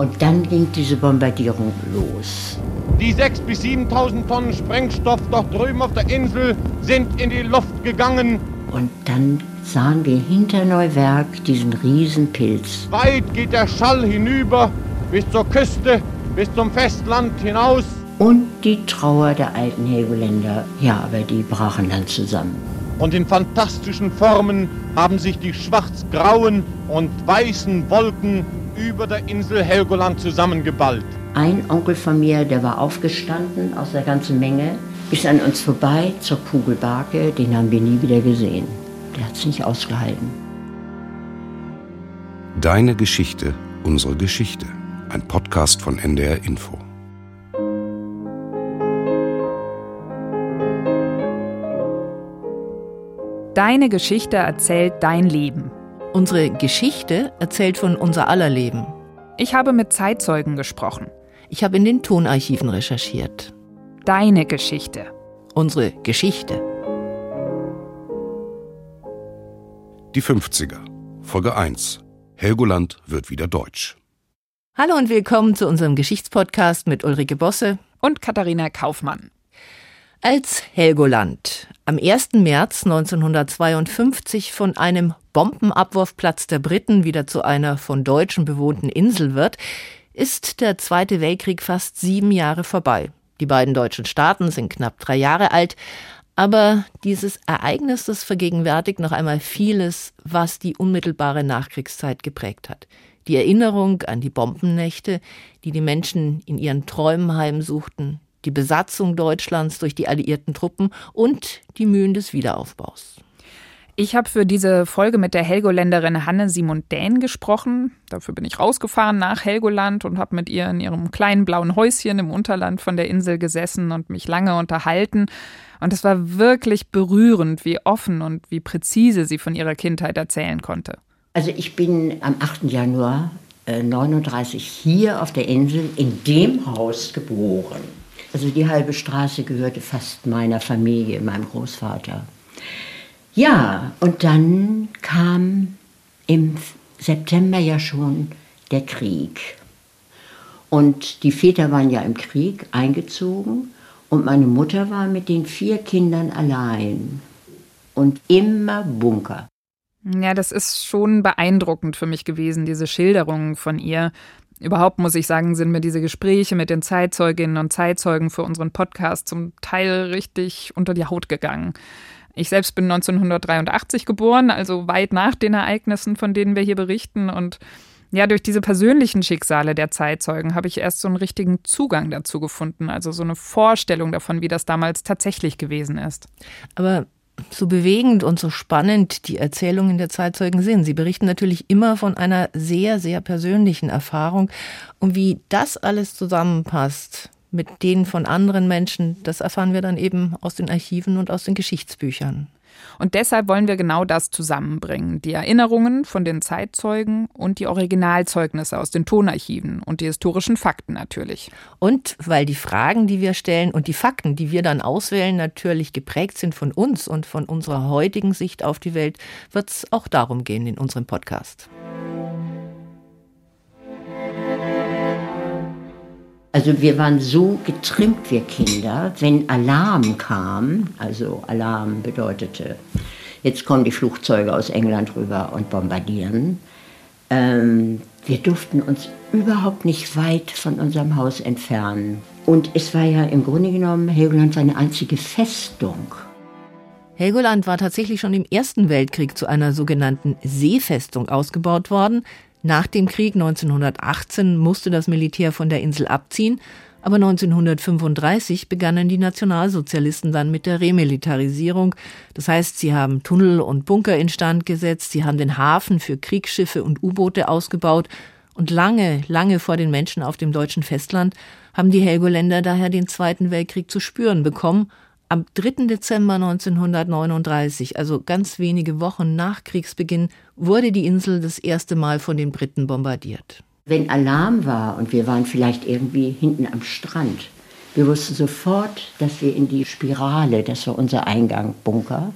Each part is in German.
Und dann ging diese Bombardierung los. Die 6.000 bis 7.000 Tonnen Sprengstoff dort drüben auf der Insel sind in die Luft gegangen. Und dann sahen wir hinter Neuwerk diesen Riesenpilz. Weit geht der Schall hinüber bis zur Küste, bis zum Festland hinaus. Und die Trauer der alten Helgoländer, ja, aber die brachen dann zusammen. Und in fantastischen Formen haben sich die schwarz-grauen und weißen Wolken über der Insel Helgoland zusammengeballt. Ein Onkel von mir, der war aufgestanden aus der ganzen Menge, ist an uns vorbei zur Kugelbarke, den haben wir nie wieder gesehen. Der hat es nicht ausgehalten. Deine Geschichte, unsere Geschichte. Ein Podcast von NDR Info. Deine Geschichte erzählt dein Leben. Unsere Geschichte erzählt von unser aller Leben. Ich habe mit Zeitzeugen gesprochen. Ich habe in den Tonarchiven recherchiert. Deine Geschichte. Unsere Geschichte. Die 50er. Folge 1. Helgoland wird wieder deutsch. Hallo und willkommen zu unserem Geschichtspodcast mit Ulrike Bosse und Katharina Kaufmann. Als Helgoland am 1. März 1952 von einem Bombenabwurfplatz der Briten wieder zu einer von Deutschen bewohnten Insel wird, ist der Zweite Weltkrieg fast sieben Jahre vorbei. Die beiden deutschen Staaten sind knapp drei Jahre alt, aber dieses Ereignis, das vergegenwärtigt noch einmal vieles, was die unmittelbare Nachkriegszeit geprägt hat. Die Erinnerung an die Bombennächte, die die Menschen in ihren Träumen heimsuchten, die Besatzung Deutschlands durch die alliierten Truppen und die Mühen des Wiederaufbaus. Ich habe für diese Folge mit der Helgoländerin Hanne Simon Dähn gesprochen. Dafür bin ich rausgefahren nach Helgoland und habe mit ihr in ihrem kleinen blauen Häuschen im Unterland von der Insel gesessen und mich lange unterhalten. Und es war wirklich berührend, wie offen und wie präzise sie von ihrer Kindheit erzählen konnte. Also ich bin am 8. Januar äh, 39 hier auf der Insel in dem Haus geboren. Also die halbe Straße gehörte fast meiner Familie, meinem Großvater. Ja, und dann kam im September ja schon der Krieg. Und die Väter waren ja im Krieg eingezogen und meine Mutter war mit den vier Kindern allein und immer Bunker. Ja, das ist schon beeindruckend für mich gewesen, diese Schilderungen von ihr. Überhaupt muss ich sagen, sind mir diese Gespräche mit den Zeitzeuginnen und Zeitzeugen für unseren Podcast zum Teil richtig unter die Haut gegangen. Ich selbst bin 1983 geboren, also weit nach den Ereignissen, von denen wir hier berichten. Und ja, durch diese persönlichen Schicksale der Zeitzeugen habe ich erst so einen richtigen Zugang dazu gefunden, also so eine Vorstellung davon, wie das damals tatsächlich gewesen ist. Aber so bewegend und so spannend die Erzählungen der Zeitzeugen sind. Sie berichten natürlich immer von einer sehr, sehr persönlichen Erfahrung. Und wie das alles zusammenpasst mit denen von anderen Menschen, das erfahren wir dann eben aus den Archiven und aus den Geschichtsbüchern. Und deshalb wollen wir genau das zusammenbringen. Die Erinnerungen von den Zeitzeugen und die Originalzeugnisse aus den Tonarchiven und die historischen Fakten natürlich. Und weil die Fragen, die wir stellen und die Fakten, die wir dann auswählen, natürlich geprägt sind von uns und von unserer heutigen Sicht auf die Welt, wird es auch darum gehen in unserem Podcast. Also wir waren so getrimmt, wir Kinder, wenn Alarm kam, also Alarm bedeutete, jetzt kommen die Flugzeuge aus England rüber und bombardieren. Ähm, wir durften uns überhaupt nicht weit von unserem Haus entfernen. Und es war ja im Grunde genommen, Helgoland war eine einzige Festung. Helgoland war tatsächlich schon im Ersten Weltkrieg zu einer sogenannten Seefestung ausgebaut worden. Nach dem Krieg 1918 musste das Militär von der Insel abziehen, aber 1935 begannen die Nationalsozialisten dann mit der Remilitarisierung. Das heißt, sie haben Tunnel und Bunker instand gesetzt, sie haben den Hafen für Kriegsschiffe und U-Boote ausgebaut und lange, lange vor den Menschen auf dem deutschen Festland haben die Helgoländer daher den Zweiten Weltkrieg zu spüren bekommen am 3. Dezember 1939, also ganz wenige Wochen nach Kriegsbeginn, wurde die Insel das erste Mal von den Briten bombardiert. Wenn Alarm war und wir waren vielleicht irgendwie hinten am Strand, wir wussten sofort, dass wir in die Spirale, das war unser Eingang, Bunker,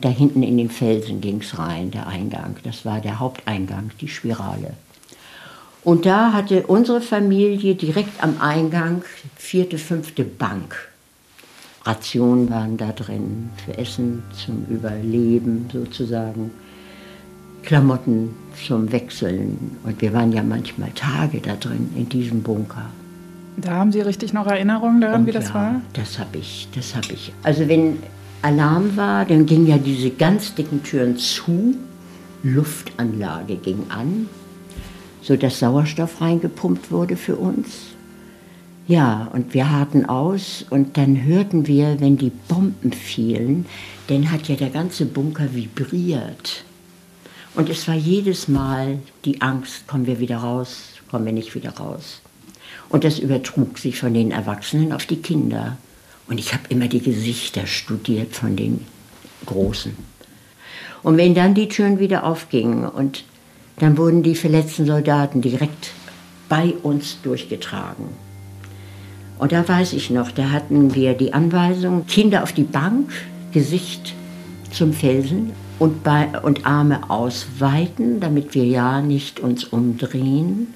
da hinten in den Felsen ging es rein, der Eingang. Das war der Haupteingang, die Spirale. Und da hatte unsere Familie direkt am Eingang vierte, fünfte Bank. Rationen waren da drin für Essen zum Überleben sozusagen. Klamotten zum Wechseln. Und wir waren ja manchmal Tage da drin in diesem Bunker. Da haben Sie richtig noch Erinnerungen daran, Und wie das ja, war? Das habe ich, das habe ich. Also wenn Alarm war, dann gingen ja diese ganz dicken Türen zu, Luftanlage ging an, sodass Sauerstoff reingepumpt wurde für uns. Ja, und wir harten aus und dann hörten wir, wenn die Bomben fielen, dann hat ja der ganze Bunker vibriert. Und es war jedes Mal die Angst, kommen wir wieder raus, kommen wir nicht wieder raus. Und das übertrug sich von den Erwachsenen auf die Kinder. Und ich habe immer die Gesichter studiert von den Großen. Und wenn dann die Türen wieder aufgingen und dann wurden die verletzten Soldaten direkt bei uns durchgetragen. Und da weiß ich noch, da hatten wir die Anweisung, Kinder auf die Bank, Gesicht zum Felsen und, bei, und Arme ausweiten, damit wir ja nicht uns umdrehen.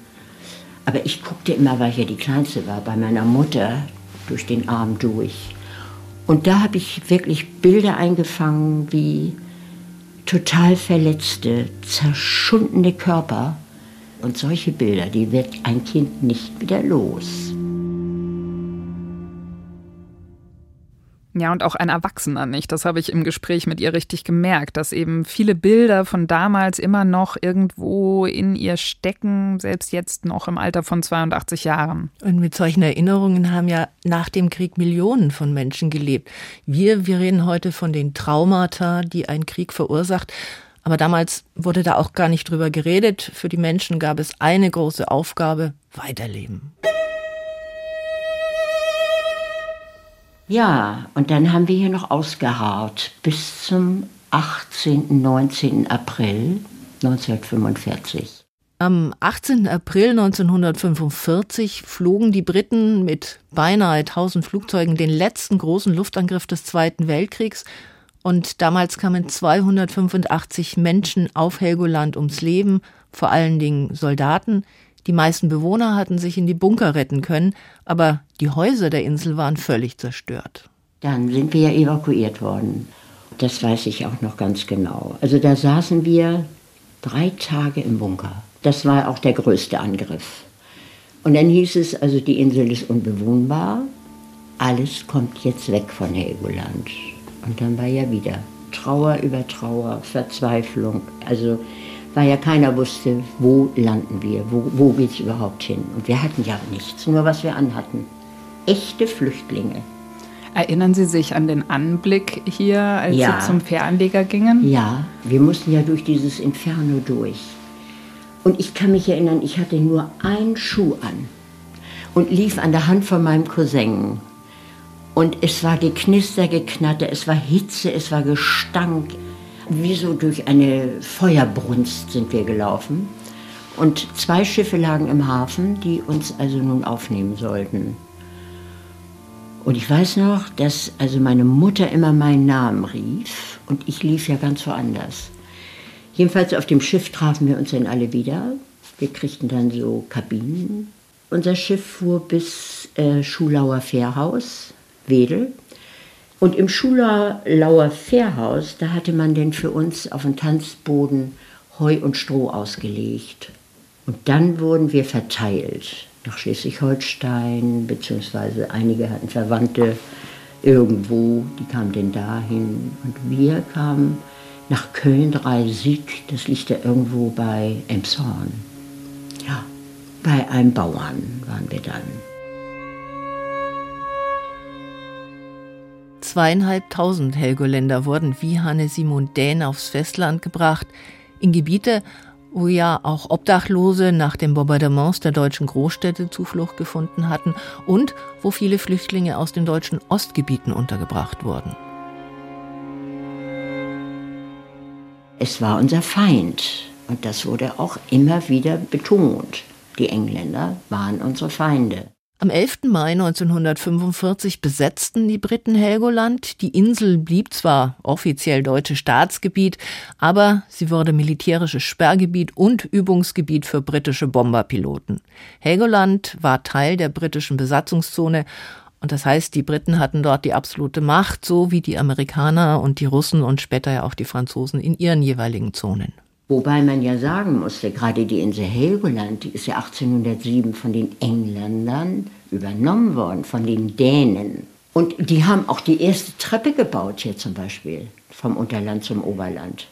Aber ich guckte immer, weil ich ja die Kleinste war, bei meiner Mutter durch den Arm durch. Und da habe ich wirklich Bilder eingefangen, wie total verletzte, zerschundene Körper. Und solche Bilder, die wird ein Kind nicht wieder los. Ja, und auch ein Erwachsener nicht. Das habe ich im Gespräch mit ihr richtig gemerkt, dass eben viele Bilder von damals immer noch irgendwo in ihr stecken, selbst jetzt noch im Alter von 82 Jahren. Und mit solchen Erinnerungen haben ja nach dem Krieg Millionen von Menschen gelebt. Wir, wir reden heute von den Traumata, die ein Krieg verursacht. Aber damals wurde da auch gar nicht drüber geredet. Für die Menschen gab es eine große Aufgabe, weiterleben. Ja, und dann haben wir hier noch ausgeharrt bis zum 18., 19. April 1945. Am 18. April 1945 flogen die Briten mit beinahe 1000 Flugzeugen den letzten großen Luftangriff des Zweiten Weltkriegs und damals kamen 285 Menschen auf Helgoland ums Leben, vor allen Dingen Soldaten. Die meisten Bewohner hatten sich in die Bunker retten können, aber die Häuser der Insel waren völlig zerstört. Dann sind wir ja evakuiert worden. Das weiß ich auch noch ganz genau. Also da saßen wir drei Tage im Bunker. Das war auch der größte Angriff. Und dann hieß es, also die Insel ist unbewohnbar, alles kommt jetzt weg von Helgoland. Und dann war ja wieder Trauer über Trauer, Verzweiflung. Also weil ja keiner wusste, wo landen wir, wo, wo geht es überhaupt hin. Und wir hatten ja nichts, nur was wir anhatten. Echte Flüchtlinge. Erinnern Sie sich an den Anblick hier, als Ja. Sie zum Fähranleger gingen? Ja, wir mussten ja durch dieses Inferno durch. Und ich kann mich erinnern, ich hatte nur einen Schuh an und lief an der Hand von meinem Cousin. Und es war Geknister, Geknatter, es war Hitze, es war Gestank. Wie so durch eine Feuerbrunst sind wir gelaufen. Und zwei Schiffe lagen im Hafen, die uns also nun aufnehmen sollten. Und ich weiß noch, dass also meine Mutter immer meinen Namen rief und ich lief ja ganz woanders. Jedenfalls auf dem Schiff trafen wir uns dann alle wieder. Wir kriegten dann so Kabinen. Unser Schiff fuhr bis äh, Schulauer Fährhaus, Wedel. Und im Schulauer Fährhaus, da hatte man denn für uns auf dem Tanzboden Heu und Stroh ausgelegt. Und dann wurden wir verteilt nach Schleswig-Holstein, beziehungsweise einige hatten Verwandte irgendwo, die kamen denn dahin. Und wir kamen nach Köln 3 Sieg, das liegt ja irgendwo bei Emshorn. Ja, bei einem Bauern waren wir dann. Zweieinhalbtausend Helgoländer wurden wie Hanne Simon Dähn aufs Festland gebracht, in Gebiete, wo ja auch Obdachlose nach den Bombardements der deutschen Großstädte Zuflucht gefunden hatten und wo viele Flüchtlinge aus den deutschen Ostgebieten untergebracht wurden. Es war unser Feind und das wurde auch immer wieder betont. Die Engländer waren unsere Feinde. Am 11. Mai 1945 besetzten die Briten Helgoland. Die Insel blieb zwar offiziell deutsches Staatsgebiet, aber sie wurde militärisches Sperrgebiet und Übungsgebiet für britische Bomberpiloten. Helgoland war Teil der britischen Besatzungszone und das heißt, die Briten hatten dort die absolute Macht, so wie die Amerikaner und die Russen und später ja auch die Franzosen in ihren jeweiligen Zonen. Wobei man ja sagen musste, gerade die Insel Helgoland, die ist ja 1807 von den Engländern übernommen worden, von den Dänen. Und die haben auch die erste Treppe gebaut hier zum Beispiel, vom Unterland zum Oberland.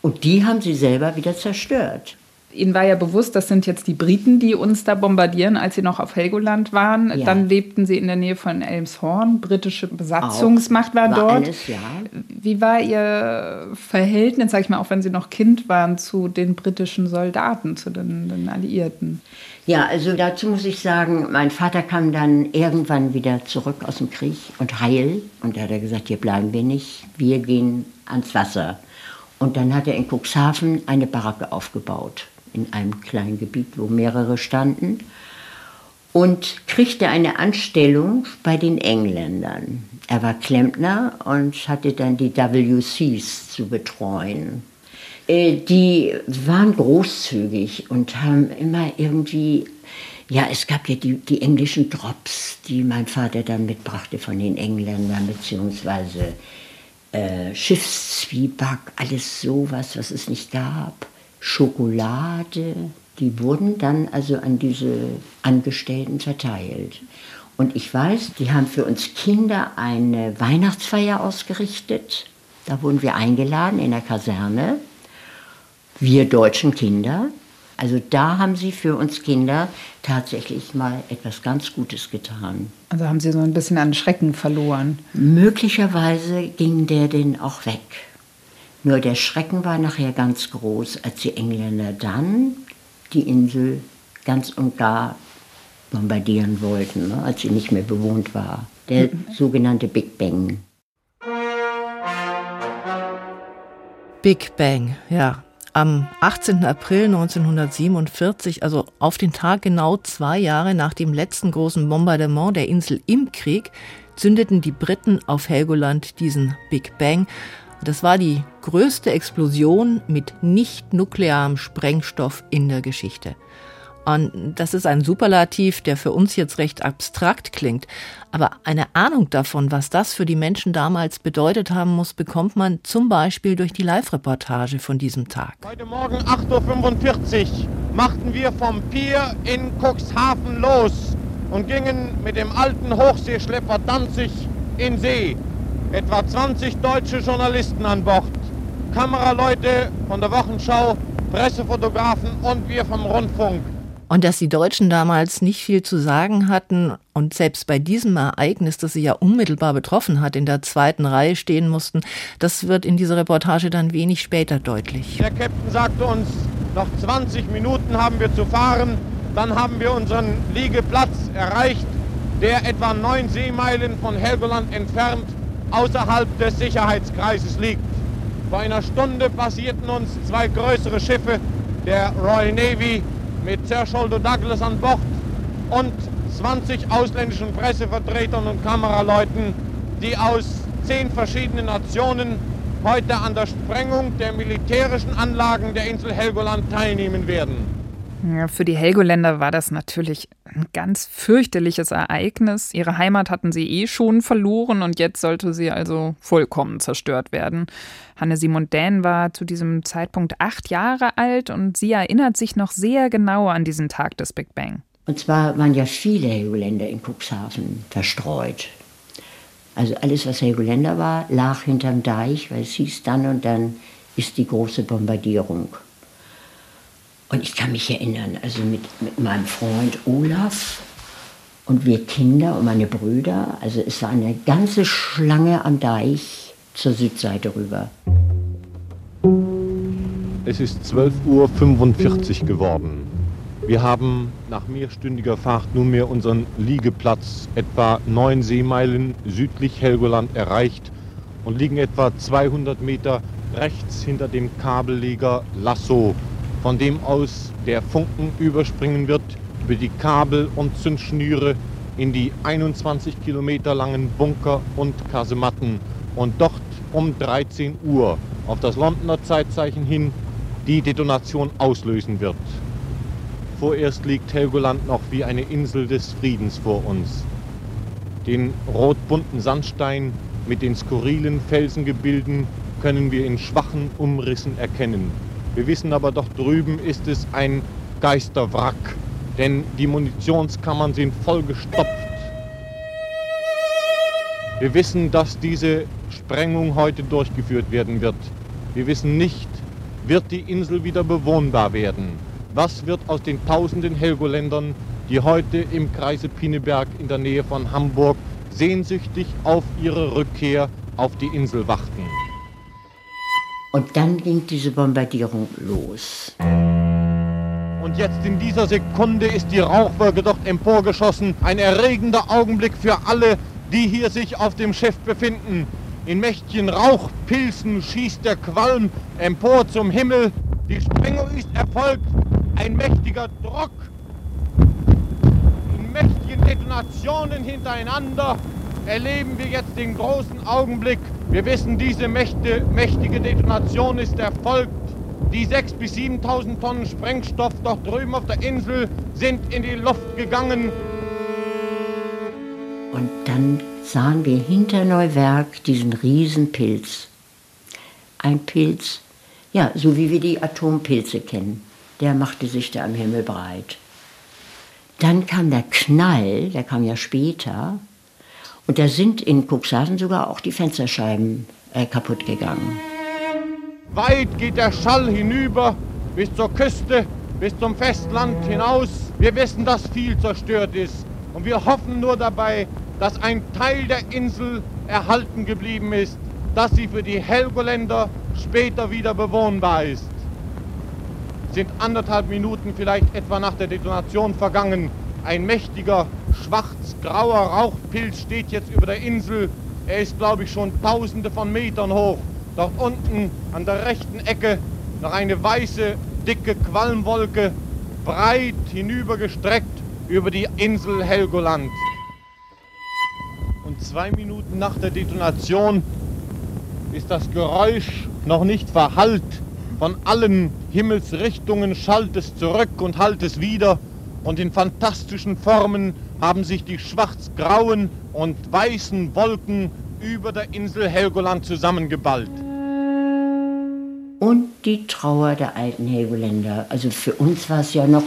Und die haben sie selber wieder zerstört. Ihnen war ja bewusst, das sind jetzt die Briten, die uns da bombardieren, als Sie noch auf Helgoland waren. Ja. Dann lebten Sie in der Nähe von Elmshorn. Britische Besatzungsmacht auch, war, war dort. Alles, ja. Wie war Ihr Verhältnis, sag ich mal, auch wenn Sie noch Kind waren, zu den britischen Soldaten, zu den, den Alliierten? Ja, also dazu muss ich sagen, mein Vater kam dann irgendwann wieder zurück aus dem Krieg und heil. Und da hat er gesagt, hier bleiben wir nicht, wir gehen ans Wasser. Und dann hat er in Cuxhaven eine Baracke aufgebaut in einem kleinen Gebiet, wo mehrere standen, und kriegte eine Anstellung bei den Engländern. Er war Klempner und hatte dann die WCs zu betreuen. Äh, die waren großzügig und haben immer irgendwie, ja, es gab ja die, die englischen Drops, die mein Vater dann mitbrachte von den Engländern, beziehungsweise äh, Schiffszwieback, alles sowas, was es nicht gab. Schokolade, die wurden dann also an diese Angestellten verteilt. Und ich weiß, die haben für uns Kinder eine Weihnachtsfeier ausgerichtet. Da wurden wir eingeladen in der Kaserne, wir deutschen Kinder. Also da haben sie für uns Kinder tatsächlich mal etwas ganz Gutes getan. Also haben sie so ein bisschen an Schrecken verloren. Möglicherweise ging der denn auch weg. Nur der Schrecken war nachher ganz groß, als die Engländer dann die Insel ganz und gar bombardieren wollten, ne, als sie nicht mehr bewohnt war. Der mhm. sogenannte Big Bang. Big Bang, ja. Am 18. April 1947, also auf den Tag genau zwei Jahre nach dem letzten großen Bombardement der Insel im Krieg, zündeten die Briten auf Helgoland diesen Big Bang das war die größte Explosion mit nicht-nuklearem Sprengstoff in der Geschichte. Und das ist ein Superlativ, der für uns jetzt recht abstrakt klingt. Aber eine Ahnung davon, was das für die Menschen damals bedeutet haben muss, bekommt man zum Beispiel durch die Live-Reportage von diesem Tag. Heute Morgen 8.45 Uhr machten wir vom Pier in Cuxhaven los und gingen mit dem alten Hochseeschlepper Danzig in See etwa 20 deutsche Journalisten an Bord, Kameraleute von der Wochenschau, Pressefotografen und wir vom Rundfunk. Und dass die Deutschen damals nicht viel zu sagen hatten und selbst bei diesem Ereignis, das sie ja unmittelbar betroffen hat, in der zweiten Reihe stehen mussten, das wird in dieser Reportage dann wenig später deutlich. Der Captain sagte uns, noch 20 Minuten haben wir zu fahren, dann haben wir unseren Liegeplatz erreicht, der etwa neun Seemeilen von Helgoland entfernt außerhalb des Sicherheitskreises liegt. Vor einer Stunde passierten uns zwei größere Schiffe der Royal Navy mit Sir Sholto Douglas an Bord und 20 ausländischen Pressevertretern und Kameraleuten, die aus zehn verschiedenen Nationen heute an der Sprengung der militärischen Anlagen der Insel Helgoland teilnehmen werden. Ja, für die Helgoländer war das natürlich ein ganz fürchterliches Ereignis. Ihre Heimat hatten sie eh schon verloren und jetzt sollte sie also vollkommen zerstört werden. Hanne Simon Dän war zu diesem Zeitpunkt acht Jahre alt und sie erinnert sich noch sehr genau an diesen Tag des Big Bang. Und zwar waren ja viele Helgoländer in Cuxhaven verstreut. Also alles, was Helgoländer war, lag hinterm Deich, weil es hieß dann und dann ist die große Bombardierung. Und ich kann mich erinnern, also mit, mit meinem Freund Olaf und wir Kinder und meine Brüder, also es war eine ganze Schlange am Deich zur Südseite rüber. Es ist 12.45 Uhr geworden. Wir haben nach mehrstündiger Fahrt nunmehr unseren Liegeplatz etwa neun Seemeilen südlich Helgoland erreicht und liegen etwa 200 Meter rechts hinter dem Kabelleger Lasso von dem aus der Funken überspringen wird über die Kabel und Zündschnüre in die 21 Kilometer langen Bunker und Kasematten und dort um 13 Uhr auf das Londoner Zeitzeichen hin die Detonation auslösen wird. Vorerst liegt Helgoland noch wie eine Insel des Friedens vor uns. Den rotbunten Sandstein mit den skurrilen Felsengebilden können wir in schwachen Umrissen erkennen. Wir wissen aber doch drüben ist es ein Geisterwrack, denn die Munitionskammern sind vollgestopft. Wir wissen, dass diese Sprengung heute durchgeführt werden wird. Wir wissen nicht, wird die Insel wieder bewohnbar werden? Was wird aus den tausenden Helgoländern, die heute im Kreise Pinneberg in der Nähe von Hamburg sehnsüchtig auf ihre Rückkehr auf die Insel warten? Und dann ging diese Bombardierung los. Und jetzt in dieser Sekunde ist die Rauchwolke dort emporgeschossen. Ein erregender Augenblick für alle, die hier sich auf dem Schiff befinden. In mächtigen Rauchpilzen schießt der Qualm empor zum Himmel. Die Sprengung ist erfolgt. Ein mächtiger Druck. In mächtigen Detonationen hintereinander erleben wir jetzt den großen Augenblick. Wir wissen, diese mächte, mächtige Detonation ist erfolgt. Die 6.000 bis 7.000 Tonnen Sprengstoff dort drüben auf der Insel sind in die Luft gegangen. Und dann sahen wir hinter Neuwerk diesen Riesenpilz. Ein Pilz, ja, so wie wir die Atompilze kennen. Der machte sich da am Himmel breit. Dann kam der Knall, der kam ja später. Und da sind in Cuxhaven sogar auch die Fensterscheiben äh, kaputt gegangen. Weit geht der Schall hinüber bis zur Küste, bis zum Festland hinaus. Wir wissen, dass viel zerstört ist. Und wir hoffen nur dabei, dass ein Teil der Insel erhalten geblieben ist, dass sie für die Helgoländer später wieder bewohnbar ist. Sind anderthalb Minuten vielleicht etwa nach der Detonation vergangen. Ein mächtiger, schwarz-grauer Rauchpilz steht jetzt über der Insel. Er ist, glaube ich, schon tausende von Metern hoch. Dort unten an der rechten Ecke noch eine weiße, dicke Qualmwolke, breit hinübergestreckt über die Insel Helgoland. Und zwei Minuten nach der Detonation ist das Geräusch noch nicht verhallt. Von allen Himmelsrichtungen schallt es zurück und hallt es wieder. Und in fantastischen Formen haben sich die schwarz-grauen und weißen Wolken über der Insel Helgoland zusammengeballt. Und die Trauer der alten Helgoländer. Also für uns war es ja noch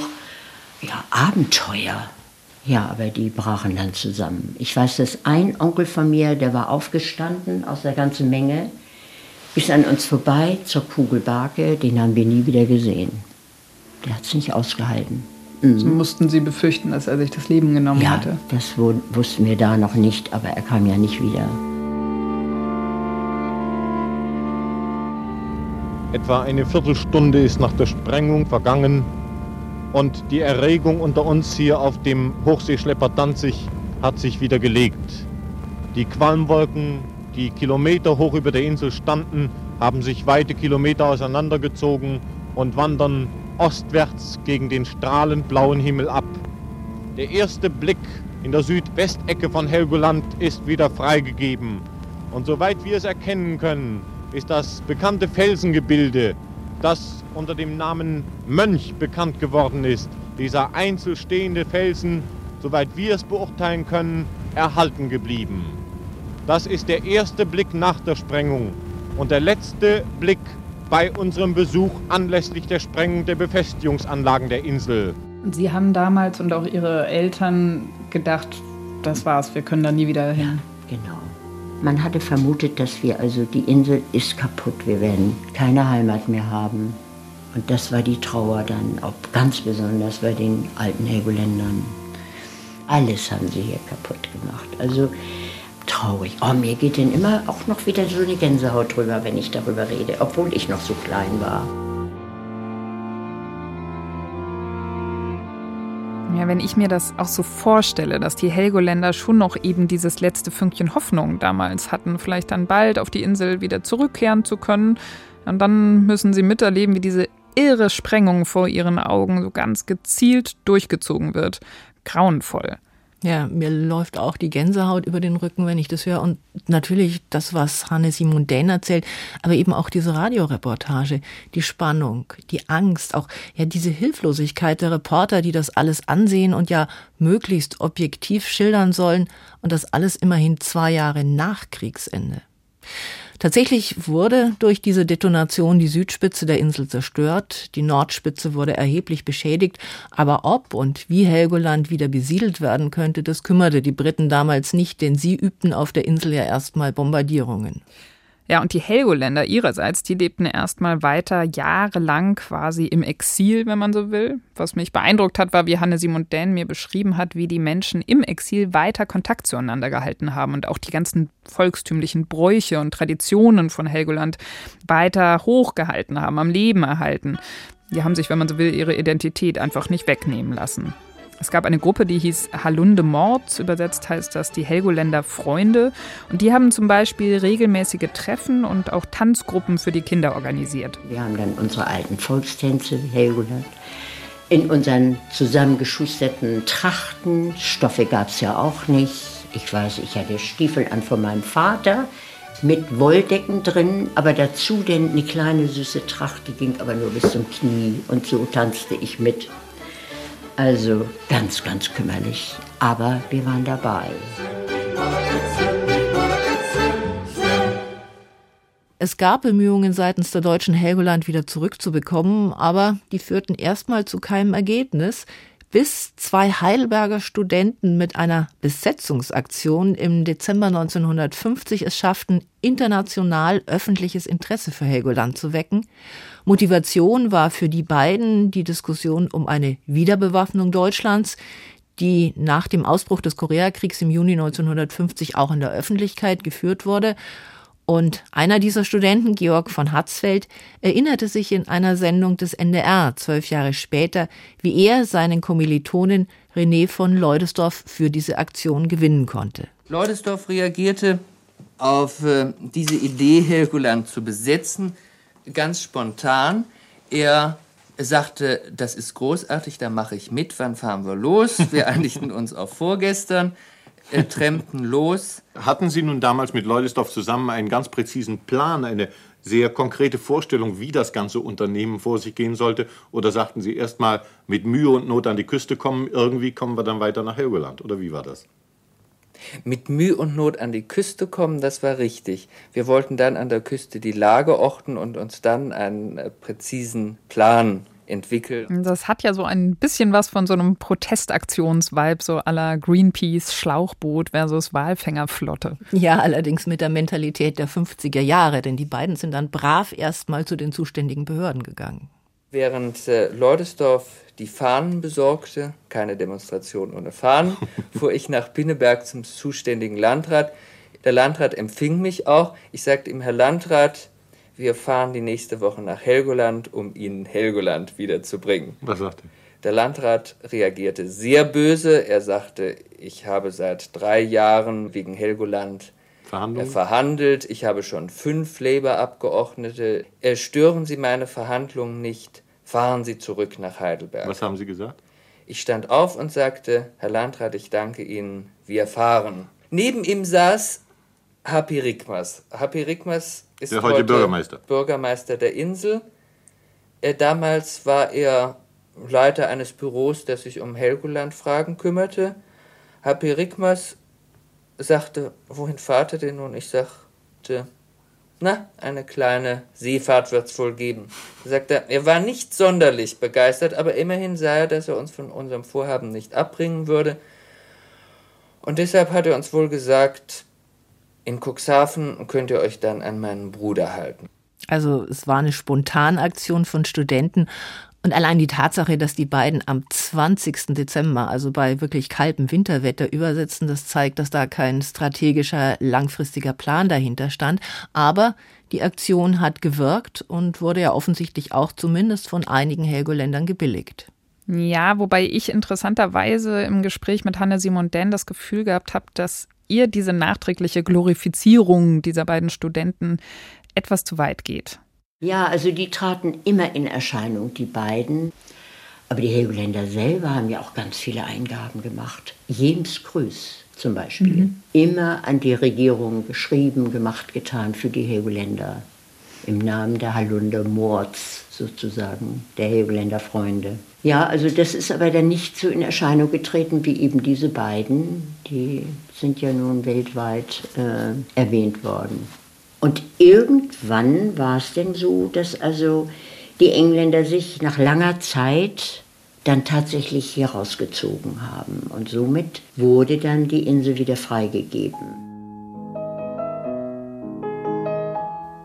ja, Abenteuer. Ja, aber die brachen dann zusammen. Ich weiß, dass ein Onkel von mir, der war aufgestanden aus der ganzen Menge, bis an uns vorbei zur Kugelbarke, den haben wir nie wieder gesehen. Der hat es nicht ausgehalten. Mhm. So mussten Sie befürchten, dass er sich das Leben genommen ja, hatte? das wussten wir da noch nicht, aber er kam ja nicht wieder. Etwa eine Viertelstunde ist nach der Sprengung vergangen und die Erregung unter uns hier auf dem Hochseeschlepper Danzig hat sich wieder gelegt. Die Qualmwolken, die Kilometer hoch über der Insel standen, haben sich weite Kilometer auseinandergezogen und wandern ostwärts gegen den strahlend blauen Himmel ab. Der erste Blick in der Südwestecke von Helgoland ist wieder freigegeben. Und soweit wir es erkennen können, ist das bekannte Felsengebilde, das unter dem Namen Mönch bekannt geworden ist. Dieser einzelstehende Felsen, soweit wir es beurteilen können, erhalten geblieben. Das ist der erste Blick nach der Sprengung und der letzte Blick bei unserem Besuch anlässlich der Sprengung der Befestigungsanlagen der Insel. Sie haben damals und auch Ihre Eltern gedacht, das war's, wir können da nie wieder hin. Ja, genau. Man hatte vermutet, dass wir, also die Insel ist kaputt, wir werden keine Heimat mehr haben. Und das war die Trauer dann, auch ganz besonders bei den alten Helgoländern. Alles haben sie hier kaputt gemacht. Also traurig. Oh, mir geht denn immer auch noch wieder so eine Gänsehaut drüber, wenn ich darüber rede, obwohl ich noch so klein war. Ja, wenn ich mir das auch so vorstelle, dass die Helgoländer schon noch eben dieses letzte Fünkchen Hoffnung damals hatten, vielleicht dann bald auf die Insel wieder zurückkehren zu können. Und dann müssen sie miterleben, wie diese irre Sprengung vor ihren Augen so ganz gezielt durchgezogen wird. Grauenvoll. Ja, mir läuft auch die Gänsehaut über den Rücken, wenn ich das höre. Und natürlich das, was Hanne Simon Dähn erzählt, aber eben auch diese Radioreportage, die Spannung, die Angst, auch ja diese Hilflosigkeit der Reporter, die das alles ansehen und ja möglichst objektiv schildern sollen. Und das alles immerhin zwei Jahre nach Kriegsende. Tatsächlich wurde durch diese Detonation die Südspitze der Insel zerstört, die Nordspitze wurde erheblich beschädigt, aber ob und wie Helgoland wieder besiedelt werden könnte, das kümmerte die Briten damals nicht, denn sie übten auf der Insel ja erstmal Bombardierungen. Ja, und die Helgoländer ihrerseits, die lebten erstmal weiter jahrelang quasi im Exil, wenn man so will. Was mich beeindruckt hat, war, wie Hanne Simon Dän mir beschrieben hat, wie die Menschen im Exil weiter Kontakt zueinander gehalten haben und auch die ganzen volkstümlichen Bräuche und Traditionen von Helgoland weiter hochgehalten haben, am Leben erhalten. Die haben sich, wenn man so will, ihre Identität einfach nicht wegnehmen lassen. Es gab eine Gruppe, die hieß Halunde Mords, übersetzt heißt das die Helgoländer Freunde. Und die haben zum Beispiel regelmäßige Treffen und auch Tanzgruppen für die Kinder organisiert. Wir haben dann unsere alten Volkstänze, Helgoland, in unseren zusammengeschusterten Trachten. Stoffe gab es ja auch nicht. Ich weiß, ich hatte Stiefel an von meinem Vater mit Wolldecken drin, aber dazu denn eine kleine süße Tracht, die ging aber nur bis zum Knie. Und so tanzte ich mit. Also ganz, ganz kümmerlich. Aber wir waren dabei. Es gab Bemühungen seitens der deutschen Helgoland wieder zurückzubekommen, aber die führten erstmal zu keinem Ergebnis, bis zwei Heidelberger Studenten mit einer Besetzungsaktion im Dezember 1950 es schafften, international öffentliches Interesse für Helgoland zu wecken. Motivation war für die beiden die Diskussion um eine Wiederbewaffnung Deutschlands, die nach dem Ausbruch des Koreakriegs im Juni 1950 auch in der Öffentlichkeit geführt wurde. Und einer dieser Studenten, Georg von Hatzfeld, erinnerte sich in einer Sendung des NDR zwölf Jahre später, wie er seinen Kommilitonen René von Leudesdorf für diese Aktion gewinnen konnte. Leudesdorf reagierte auf äh, diese Idee, Helgoland zu besetzen, ganz spontan. Er sagte, das ist großartig, da mache ich mit, wann fahren wir los? Wir einigten uns auf vorgestern äh, trennten los. Hatten Sie nun damals mit Leudesdorf zusammen einen ganz präzisen Plan, eine sehr konkrete Vorstellung, wie das ganze Unternehmen vor sich gehen sollte? Oder sagten Sie erst mal mit Mühe und Not an die Küste kommen, irgendwie kommen wir dann weiter nach Helgoland? Oder wie war das? Mit Mühe und Not an die Küste kommen, das war richtig. Wir wollten dann an der Küste die Lage orten und uns dann einen äh, präzisen Plan entwickelt. Das hat ja so ein bisschen was von so einem Protestaktionsvibe, so aller Greenpeace Schlauchboot versus Walfängerflotte. Ja, allerdings mit der Mentalität der 50er Jahre, denn die beiden sind dann brav erstmal zu den zuständigen Behörden gegangen. Während äh, Leudesdorf die Fahnen besorgte, keine Demonstration ohne Fahnen, fuhr ich nach Pinneberg zum zuständigen Landrat. Der Landrat empfing mich auch. Ich sagte ihm, Herr Landrat, wir fahren die nächste Woche nach Helgoland, um Ihnen Helgoland wiederzubringen. Was sagt er? Der Landrat reagierte sehr böse. Er sagte, ich habe seit drei Jahren wegen Helgoland verhandelt. Ich habe schon fünf Labour-Abgeordnete. Stören Sie meine Verhandlungen nicht. Fahren Sie zurück nach Heidelberg. Was haben Sie gesagt? Ich stand auf und sagte, Herr Landrat, ich danke Ihnen, wir fahren. Neben ihm saß Happy Rikmas. Happy Rikmas ist der heute, Bürgermeister. Bürgermeister der Insel. Er, damals war er Leiter eines Büros, das sich um Helgoland-Fragen kümmerte. Happy Rikmas sagte, wohin fahrt ihr denn nun? Ich sagte, na, eine kleine Seefahrt wird's wohl geben. Er sagte, er war nicht sonderlich begeistert, aber immerhin sah er, dass er uns von unserem Vorhaben nicht abbringen würde. Und deshalb hat er uns wohl gesagt, in Cuxhaven könnt ihr euch dann an meinen Bruder halten. Also es war eine Spontanaktion von Studenten und allein die Tatsache, dass die beiden am 20. Dezember, also bei wirklich kaltem Winterwetter, übersetzen, das zeigt, dass da kein strategischer, langfristiger Plan dahinter stand. Aber die Aktion hat gewirkt und wurde ja offensichtlich auch zumindest von einigen Helgoländern gebilligt. Ja, wobei ich interessanterweise im Gespräch mit Hanne Simon Denn das Gefühl gehabt habe, dass ihr diese nachträgliche Glorifizierung dieser beiden Studenten etwas zu weit geht. Ja, also die traten immer in Erscheinung, die beiden. Aber die Helgoländer selber haben ja auch ganz viele Eingaben gemacht. James Grüß zum Beispiel. Mhm. Immer an die Regierung geschrieben, gemacht, getan für die Helgoländer. Im Namen der Hallunder Mords sozusagen, der Helgoländer Freunde. Ja, also das ist aber dann nicht so in Erscheinung getreten wie eben diese beiden. Die sind ja nun weltweit äh, erwähnt worden. Und irgendwann war es denn so, dass also die Engländer sich nach langer Zeit dann tatsächlich hier rausgezogen haben. Und somit wurde dann die Insel wieder freigegeben.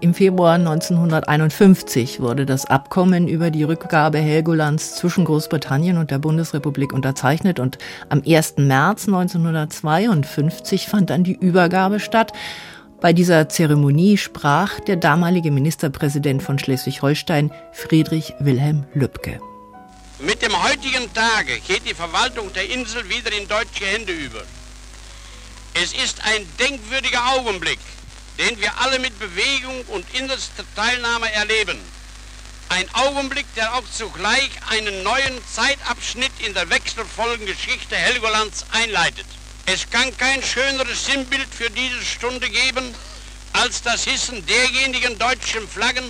Im Februar 1951 wurde das Abkommen über die Rückgabe Helgolands zwischen Großbritannien und der Bundesrepublik unterzeichnet und am 1. März 1952 fand dann die Übergabe statt. Bei dieser Zeremonie sprach der damalige Ministerpräsident von Schleswig-Holstein, Friedrich Wilhelm Lübcke. Mit dem heutigen Tage geht die Verwaltung der Insel wieder in deutsche Hände über. Es ist ein denkwürdiger Augenblick, den wir alle mit Bewegung und innerster Teilnahme erleben. Ein Augenblick, der auch zugleich einen neuen Zeitabschnitt in der wechselvollen Geschichte Helgolands einleitet. Es kann kein schöneres Sinnbild für diese Stunde geben, als das Hissen derjenigen deutschen Flaggen,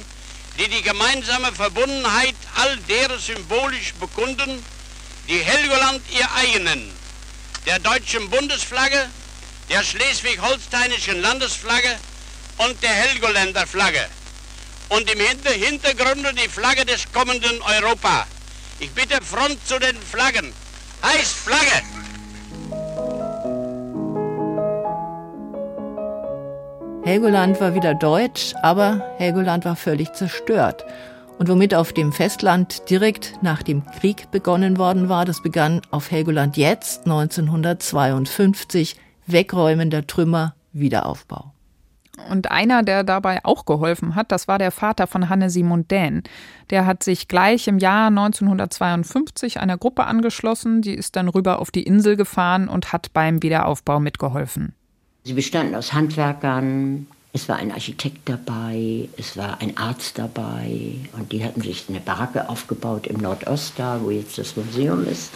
die die gemeinsame Verbundenheit all derer symbolisch bekunden, die Helgoland ihr eigen nennen, der deutschen Bundesflagge, der schleswig-holsteinischen Landesflagge und der Helgoländer Flagge. Und im Hintergrund die Flagge des kommenden Europa. Ich bitte Front zu den Flaggen. Heißt Flagge! Helgoland war wieder deutsch, aber Helgoland war völlig zerstört. Und womit auf dem Festland direkt nach dem Krieg begonnen worden war, das begann auf Helgoland jetzt 1952, Wegräumen der Trümmer, Wiederaufbau. Und einer, der dabei auch geholfen hat, das war der Vater von Hanne Simon Dähn. Der hat sich gleich im Jahr 1952 einer Gruppe angeschlossen, die ist dann rüber auf die Insel gefahren und hat beim Wiederaufbau mitgeholfen. Sie bestanden aus Handwerkern, es war ein Architekt dabei, es war ein Arzt dabei und die hatten sich eine Baracke aufgebaut im Nordost, da wo jetzt das Museum ist.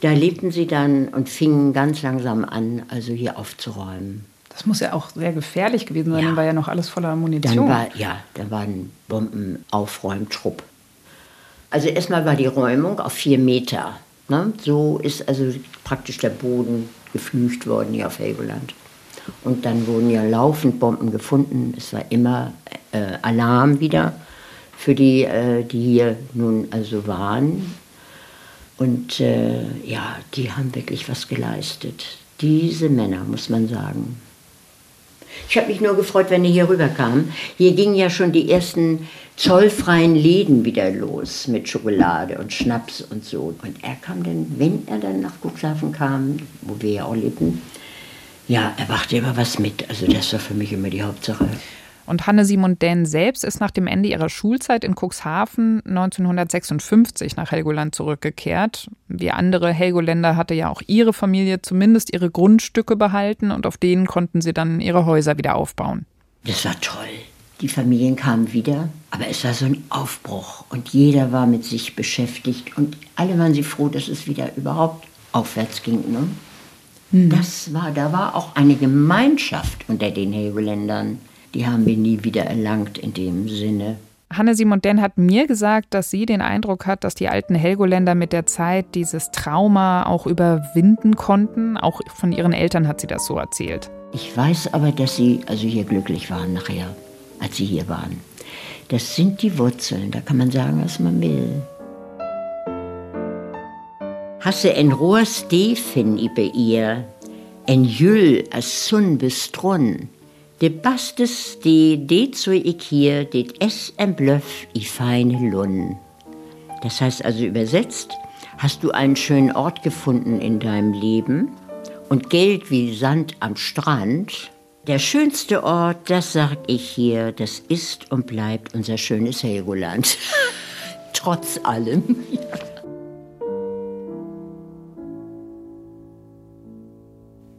Da lebten sie dann und fingen ganz langsam an, also hier aufzuräumen. Das muss ja auch sehr gefährlich gewesen sein, ja. dann war ja noch alles voller Munition. Dann war, ja, da war ein Bombenaufräumtrupp. Also erstmal war die Räumung auf vier Meter. Ne? So ist also praktisch der Boden geflücht worden hier auf Helgoland. Und dann wurden ja laufend Bomben gefunden. Es war immer äh, Alarm wieder für die, äh, die hier nun also waren. Und äh, ja, die haben wirklich was geleistet. Diese Männer, muss man sagen. Ich habe mich nur gefreut, wenn er hier rüberkam. Hier gingen ja schon die ersten zollfreien Läden wieder los mit Schokolade und Schnaps und so. Und er kam dann, wenn er dann nach Cuxhaven kam, wo wir ja auch lebten, ja, er brachte immer was mit. Also das war für mich immer die Hauptsache. Und Hanne Simon Dänn selbst ist nach dem Ende ihrer Schulzeit in Cuxhaven 1956 nach Helgoland zurückgekehrt. Wie andere Helgoländer hatte ja auch ihre Familie zumindest ihre Grundstücke behalten und auf denen konnten sie dann ihre Häuser wieder aufbauen. Das war toll. Die Familien kamen wieder, aber es war so ein Aufbruch und jeder war mit sich beschäftigt und alle waren sie froh, dass es wieder überhaupt aufwärts ging. Ne? Hm. Das war, da war auch eine Gemeinschaft unter den Helgoländern die haben wir nie wieder erlangt in dem Sinne. Hanne Simon Denn hat mir gesagt, dass sie den Eindruck hat, dass die alten Helgoländer mit der Zeit dieses Trauma auch überwinden konnten. Auch von ihren Eltern hat sie das so erzählt. Ich weiß aber, dass sie also hier glücklich waren nachher, als sie hier waren. Das sind die Wurzeln, da kann man sagen, was man will. Hasse en rohr Stefin über ihr, en jüll as sun bestrunn, De bastes de det so ik hier, det es en blöff i feine Lunn. Das heißt also übersetzt, hast du einen schönen Ort gefunden in deinem Leben und Geld wie Sand am Strand. Der schönste Ort, das sag ich hier, das ist und bleibt unser schönes Helgoland. Trotz allem.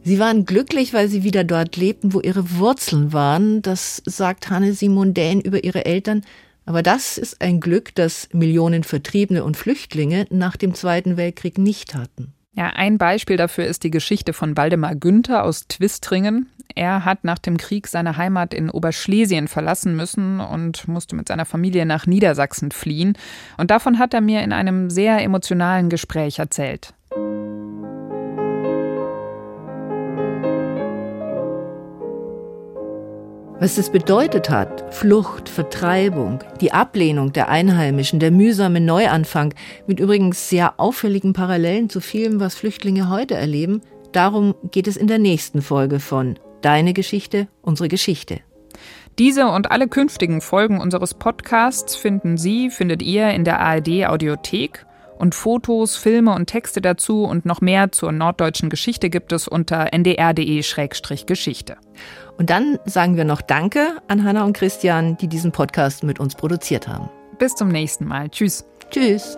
Sie waren glücklich, weil sie wieder dort lebten, wo ihre Wurzeln waren. Das sagt Hanne Simon Dähn über ihre Eltern. Aber das ist ein Glück, das Millionen Vertriebene und Flüchtlinge nach dem Zweiten Weltkrieg nicht hatten. Ja, ein Beispiel dafür ist die Geschichte von Waldemar Günther aus Twistringen. Er hat nach dem Krieg seine Heimat in Oberschlesien verlassen müssen und musste mit seiner Familie nach Niedersachsen fliehen. Und davon hat er mir in einem sehr emotionalen Gespräch erzählt. Was es bedeutet hat, Flucht, Vertreibung, die Ablehnung der Einheimischen, der mühsame Neuanfang, mit übrigens sehr auffälligen Parallelen zu vielem, was Flüchtlinge heute erleben, darum geht es in der nächsten Folge von Deine Geschichte, unsere Geschichte. Diese und alle künftigen Folgen unseres Podcasts finden Sie, findet ihr in der ARD Audiothek und Fotos, Filme und Texte dazu und noch mehr zur norddeutschen Geschichte gibt es unter ndr.de-geschichte. Und dann sagen wir noch Danke an Hanna und Christian, die diesen Podcast mit uns produziert haben. Bis zum nächsten Mal. Tschüss. Tschüss.